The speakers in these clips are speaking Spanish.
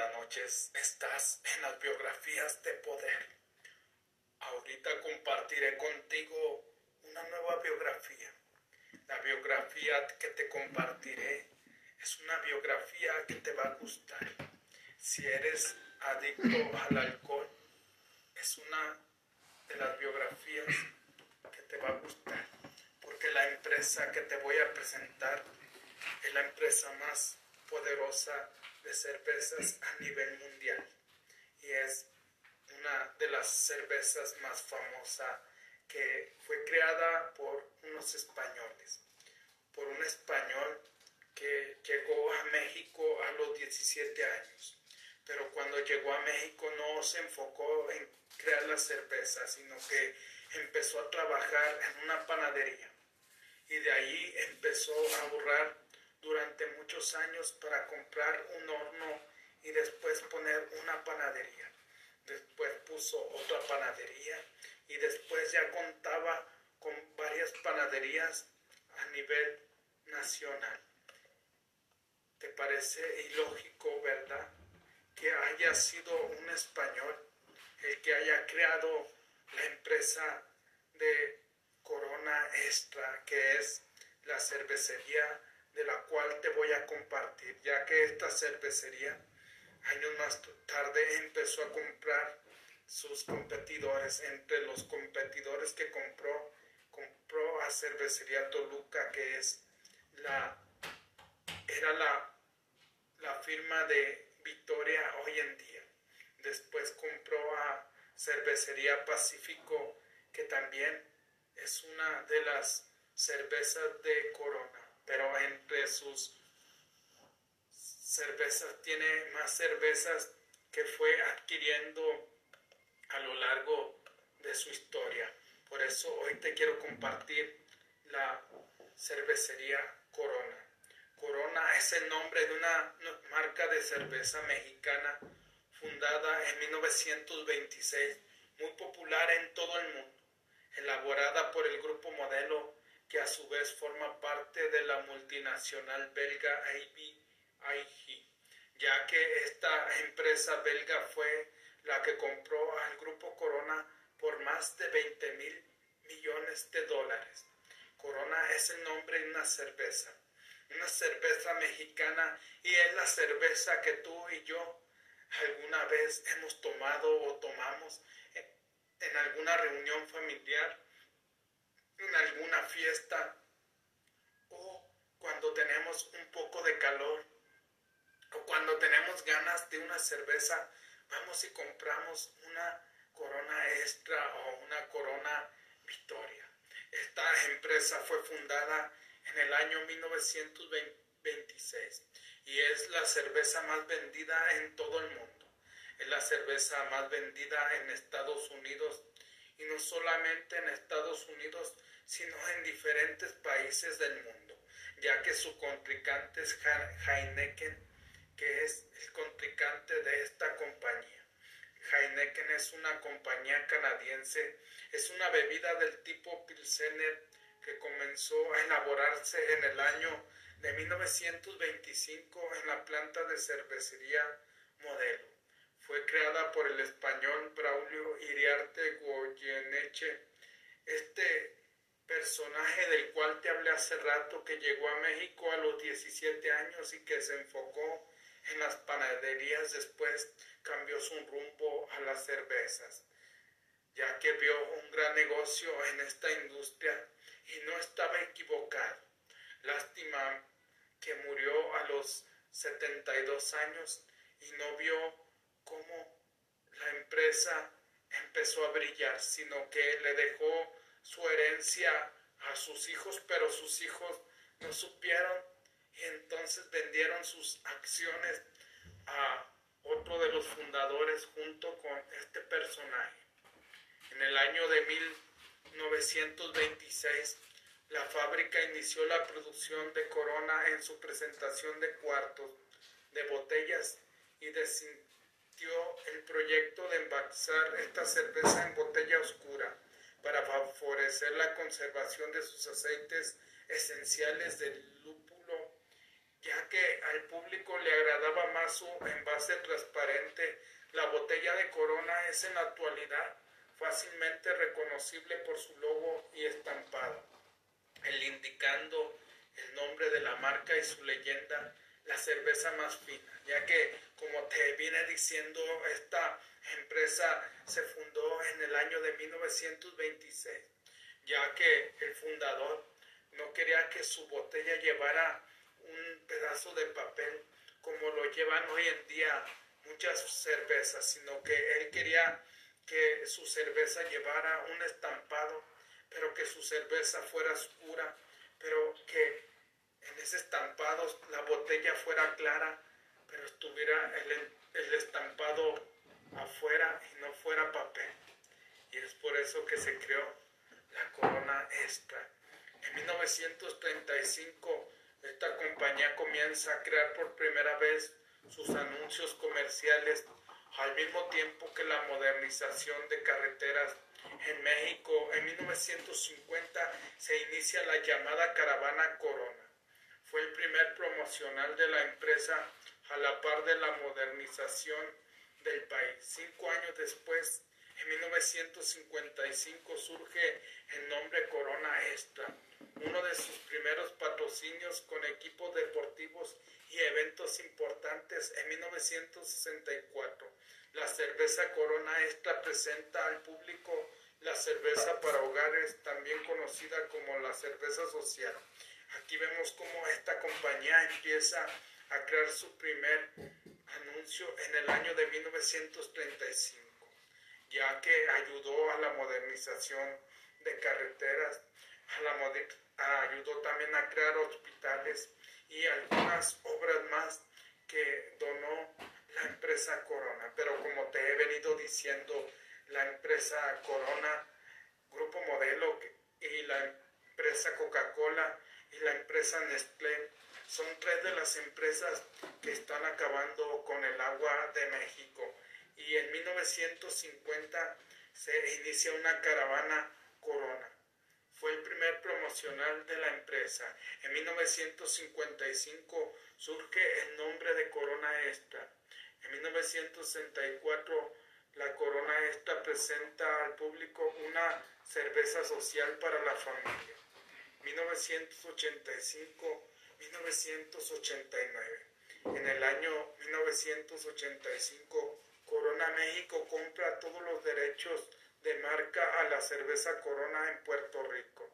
buenas noches. Estás en las biografías de poder. Ahorita compartiré contigo una nueva biografía. La biografía que te compartiré es una biografía que te va a gustar. Si eres adicto al alcohol, es una de las biografías que te va a gustar. Porque la empresa que te voy a presentar es la empresa más poderosa de cervezas a nivel mundial y es una de las cervezas más famosas que fue creada por unos españoles, por un español que llegó a México a los 17 años. Pero cuando llegó a México no se enfocó en crear la cerveza, sino que empezó a trabajar en una panadería. Y de ahí empezó a ahorrar durante muchos años para comprar un horno y después poner una panadería. Después puso otra panadería y después ya contaba con varias panaderías a nivel nacional. ¿Te parece ilógico, verdad? Que haya sido un español el que haya creado la empresa de Corona Extra, que es la cervecería de la cual te voy a compartir, ya que esta cervecería años más tarde empezó a comprar sus competidores. Entre los competidores que compró, compró a Cervecería Toluca, que es la, era la, la firma de Victoria hoy en día. Después compró a Cervecería Pacífico, que también es una de las cervezas de Corona pero entre sus cervezas tiene más cervezas que fue adquiriendo a lo largo de su historia. Por eso hoy te quiero compartir la cervecería Corona. Corona es el nombre de una marca de cerveza mexicana fundada en 1926, muy popular en todo el mundo, elaborada por el grupo modelo que a su vez forma parte de la multinacional belga ABIG, ya que esta empresa belga fue la que compró al grupo Corona por más de 20 mil millones de dólares. Corona es el nombre de una cerveza, una cerveza mexicana y es la cerveza que tú y yo alguna vez hemos tomado o tomamos en alguna reunión familiar en alguna fiesta o cuando tenemos un poco de calor o cuando tenemos ganas de una cerveza, vamos y compramos una corona extra o una corona victoria. Esta empresa fue fundada en el año 1926 y es la cerveza más vendida en todo el mundo. Es la cerveza más vendida en Estados Unidos y no solamente en Estados Unidos, sino en diferentes países del mundo, ya que su contrincante es Heineken, que es el contrincante de esta compañía. Heineken es una compañía canadiense, es una bebida del tipo Pilsener que comenzó a elaborarse en el año de 1925 en la planta de cervecería Modelo. Fue creada por el español Braulio Iriarte Goyeneche. Este personaje del cual te hablé hace rato que llegó a México a los 17 años y que se enfocó en las panaderías, después cambió su rumbo a las cervezas, ya que vio un gran negocio en esta industria y no estaba equivocado. Lástima que murió a los 72 años y no vio cómo la empresa empezó a brillar, sino que le dejó su herencia a sus hijos, pero sus hijos no supieron y entonces vendieron sus acciones a otro de los fundadores junto con este personaje. En el año de 1926, la fábrica inició la producción de Corona en su presentación de cuartos de botellas y desintió el proyecto de envasar esta cerveza en botella oscura para favorecer la conservación de sus aceites esenciales del lúpulo, ya que al público le agradaba más su envase transparente, la botella de Corona es en la actualidad fácilmente reconocible por su logo y estampado, el indicando el nombre de la marca y su leyenda, la cerveza más fina, ya que, como te viene diciendo, esta empresa se fundó en el año de 1926, ya que el fundador no quería que su botella llevara un pedazo de papel como lo llevan hoy en día muchas cervezas, sino que él quería que su cerveza llevara un estampado, pero que su cerveza fuera oscura, pero que en ese estampado la botella fuera clara, pero estuviera el, el estampado afuera y no fuera papel. Y es por eso que se creó la corona extra. En 1935 esta compañía comienza a crear por primera vez sus anuncios comerciales al mismo tiempo que la modernización de carreteras en México. En 1950 se inicia la llamada Caravana Corona. Fue el primer promocional de la empresa a la par de la modernización del país. Cinco años después, en 1955, surge el nombre Corona Extra, uno de sus primeros patrocinios con equipos deportivos y eventos importantes en 1964. La cerveza Corona Extra presenta al público la cerveza para hogares, también conocida como la cerveza social. Aquí vemos cómo esta compañía empieza a crear su primer anuncio en el año de 1935, ya que ayudó a la modernización de carreteras, a la ayudó también a crear hospitales y algunas obras más que donó la empresa Corona. Pero como te he venido diciendo, la empresa Corona, Grupo Modelo y la empresa Coca-Cola y la empresa Nestlé son tres de las empresas que están acabando con el agua de México. Y en 1950 se inicia una caravana Corona. Fue el primer promocional de la empresa. En 1955 surge el nombre de Corona Extra. En 1964 la Corona Extra presenta al público una cerveza social para la familia. 1985-1989. En el año 1985, Corona México compra todos los derechos de marca a la cerveza Corona en Puerto Rico,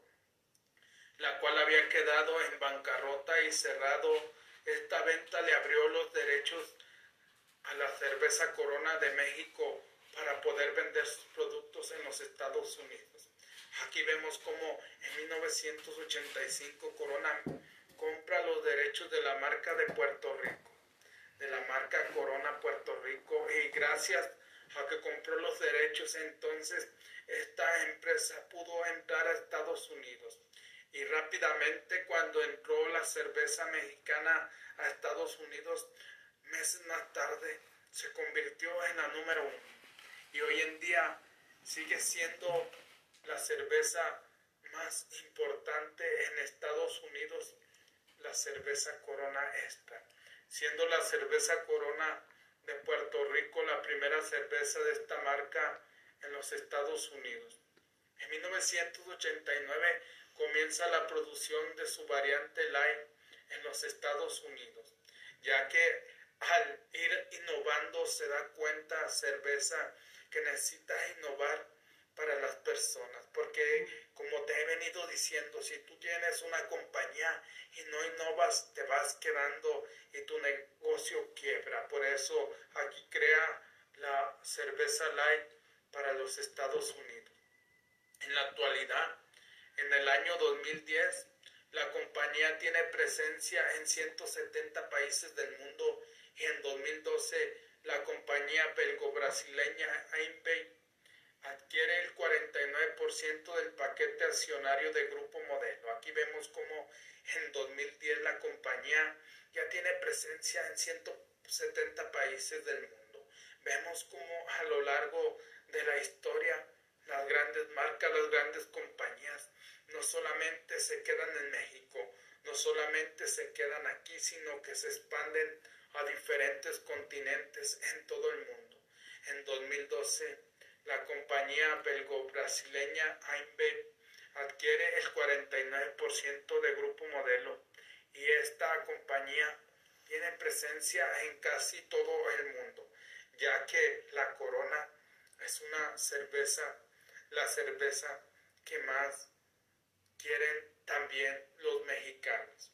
la cual había quedado en bancarrota y cerrado. Esta venta le abrió los derechos a la cerveza Corona de México para poder vender sus productos en los Estados Unidos. Aquí vemos cómo en 1985 Corona compra los derechos de la marca de Puerto Rico, de la marca Corona Puerto Rico, y gracias a que compró los derechos entonces esta empresa pudo entrar a Estados Unidos. Y rápidamente cuando entró la cerveza mexicana a Estados Unidos, meses más tarde se convirtió en la número uno. Y hoy en día sigue siendo la cerveza más importante en Estados Unidos, la cerveza Corona Extra, siendo la cerveza Corona de Puerto Rico la primera cerveza de esta marca en los Estados Unidos. En 1989 comienza la producción de su variante Light en los Estados Unidos, ya que al ir innovando se da cuenta cerveza que necesita innovar para las personas, porque como te he venido diciendo, si tú tienes una compañía y no innovas, te vas quedando y tu negocio quiebra. Por eso aquí crea la cerveza light para los Estados Unidos. En la actualidad, en el año 2010, la compañía tiene presencia en 170 países del mundo y en 2012 la compañía belgo-brasileña Einpay adquiere el 49% del paquete accionario de Grupo Modelo. Aquí vemos como en 2010 la compañía ya tiene presencia en 170 países del mundo. Vemos como a lo largo de la historia las grandes marcas, las grandes compañías no solamente se quedan en México, no solamente se quedan aquí, sino que se expanden a diferentes continentes en todo el mundo. En 2012, la compañía belgo-brasileña Einbeck adquiere el 49% de Grupo Modelo y esta compañía tiene presencia en casi todo el mundo, ya que la Corona es una cerveza, la cerveza que más quieren también los mexicanos,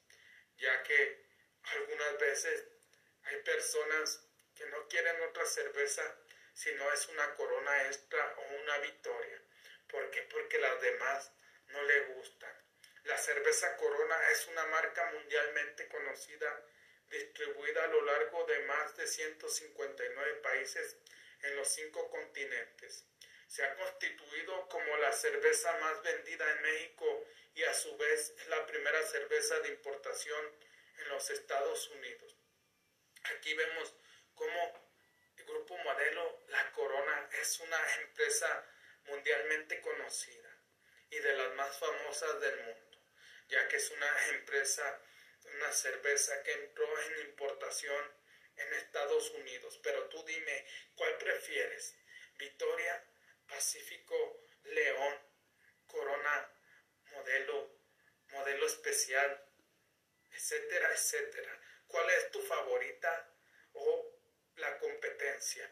ya que algunas veces hay personas que no quieren otra cerveza si no es una corona extra o una victoria. ¿Por qué? Porque las demás no le gustan. La cerveza Corona es una marca mundialmente conocida, distribuida a lo largo de más de 159 países en los cinco continentes. Se ha constituido como la cerveza más vendida en México y a su vez es la primera cerveza de importación en los Estados Unidos. Aquí vemos cómo grupo modelo La Corona es una empresa mundialmente conocida y de las más famosas del mundo, ya que es una empresa, una cerveza que entró en importación en Estados Unidos. Pero tú dime, ¿cuál prefieres? Victoria, Pacífico, León, Corona, modelo, modelo especial, etcétera, etcétera. ¿Cuál es tu favorita o la competencia?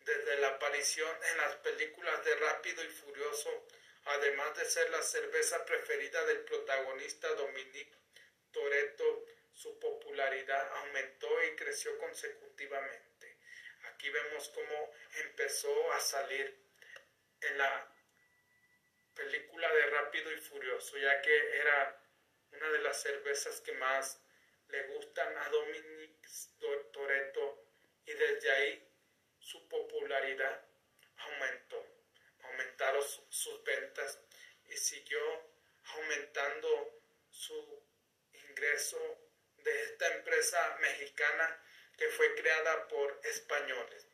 Desde la aparición en las películas de Rápido y Furioso, además de ser la cerveza preferida del protagonista Dominic Toretto, su popularidad aumentó y creció consecutivamente. Aquí vemos cómo empezó a salir en la película de Rápido y Furioso, ya que era una de las cervezas que más le gustan a Dominic Toretto y desde ahí su popularidad aumentó, aumentaron sus ventas y siguió aumentando su ingreso de esta empresa mexicana que fue creada por españoles,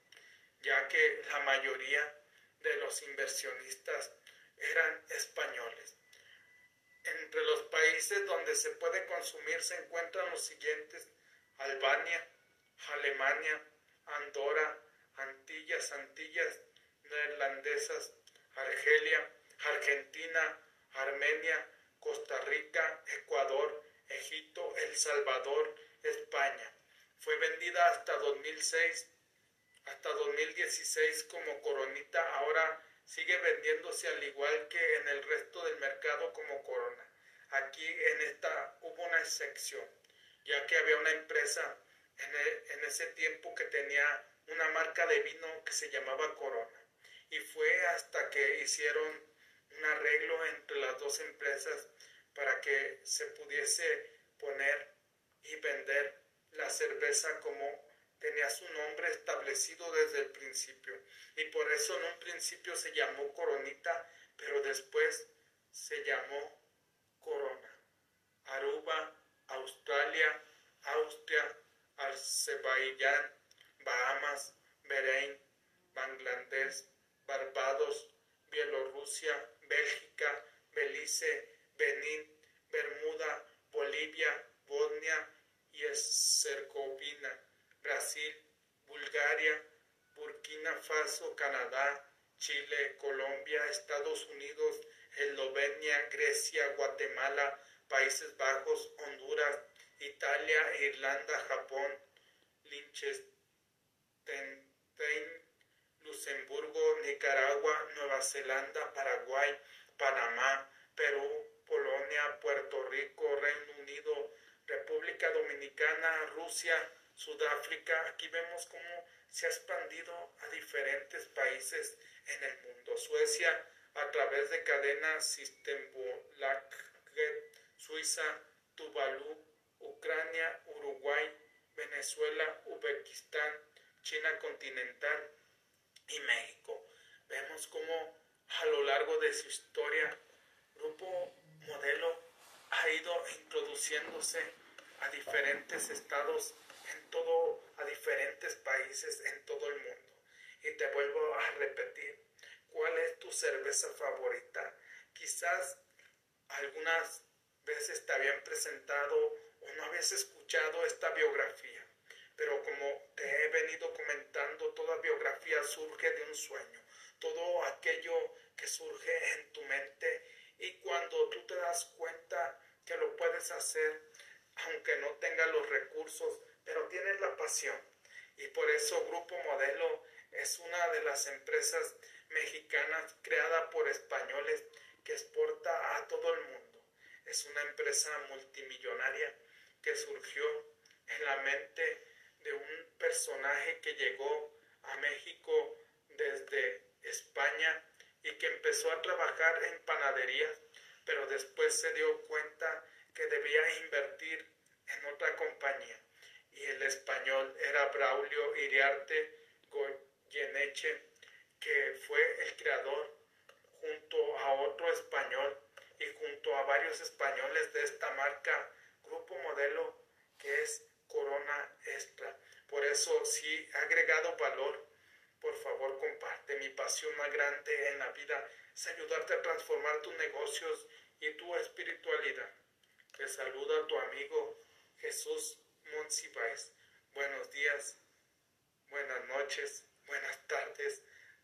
ya que la mayoría de los inversionistas eran españoles. Entre los países donde se puede consumir se encuentran los siguientes: Albania, Alemania, Andorra, Antillas, Antillas neerlandesas, Argelia, Argentina, Armenia, Costa Rica, Ecuador, Egipto, El Salvador, España. Fue vendida hasta 2006, hasta 2016 como coronita, ahora sigue vendiéndose al igual que en el resto del mercado como Corona. Aquí en esta hubo una excepción, ya que había una empresa en, e, en ese tiempo que tenía una marca de vino que se llamaba Corona. Y fue hasta que hicieron un arreglo entre las dos empresas para que se pudiese poner y vender la cerveza como tenía su nombre establecido desde el principio. Y por eso en un principio se llamó Coronita, pero después se llamó Corona. Aruba, Australia, Austria, Azerbaiyán, Bahamas, Bahrein, Bangladesh, Barbados, Bielorrusia, Bélgica, Belice, Benín, Bermuda, Bolivia, Bosnia y Herzegovina Brasil, Bulgaria, Burkina Faso, Canadá, Chile, Colombia, Estados Unidos, Eslovenia, Grecia, Guatemala, Países Bajos, Honduras, Italia, Irlanda, Japón, Liechtenstein, Luxemburgo, Nicaragua, Nueva Zelanda, Paraguay, Panamá, Perú, Polonia, Puerto Rico, Reino Unido, República Dominicana, Rusia, Sudáfrica, aquí vemos cómo se ha expandido a diferentes países en el mundo. Suecia, a través de cadenas Systembolaget, Suiza, Tuvalu, Ucrania, Uruguay, Venezuela, Uzbekistán, China continental y México. Vemos cómo a lo largo de su historia, Grupo Modelo ha ido introduciéndose a diferentes estados en todo, a diferentes países en todo el mundo. Y te vuelvo a repetir, ¿cuál es tu cerveza favorita? Quizás algunas veces te habían presentado no habías escuchado esta biografía, pero como biografía surge de un sueño. Todo aquello que surge en tu mente y cuando tú te das cuenta que lo puedes hacer, aunque no tengas los recursos, pero tienes la pasión. Y por eso Grupo Modelo es una de las empresas mexicanas creada por españoles que exporta a todo el mundo. Es una empresa multimillonaria que surgió en la mente de un personaje que llegó a México desde España y que empezó a trabajar en panaderías, pero después se dio cuenta que debía invertir en otra compañía. Y el español era Braulio Iriarte Goyeneche, que fue el creador junto a otro español y junto a varios españoles de esta marca Grupo Modelo que es Corona Extra. Por eso, si ha agregado valor, por favor comparte. Mi pasión más grande en la vida es ayudarte a transformar tus negocios y tu espiritualidad. Te saluda tu amigo Jesús Monsiváis. Buenos días, buenas noches, buenas tardes.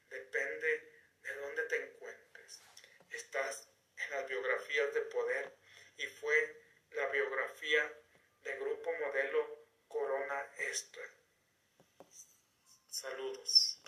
Depende de dónde te encuentres. Estás en las biografías de poder y fue la biografía de Grupo Modelo Corona Extra. Saludos.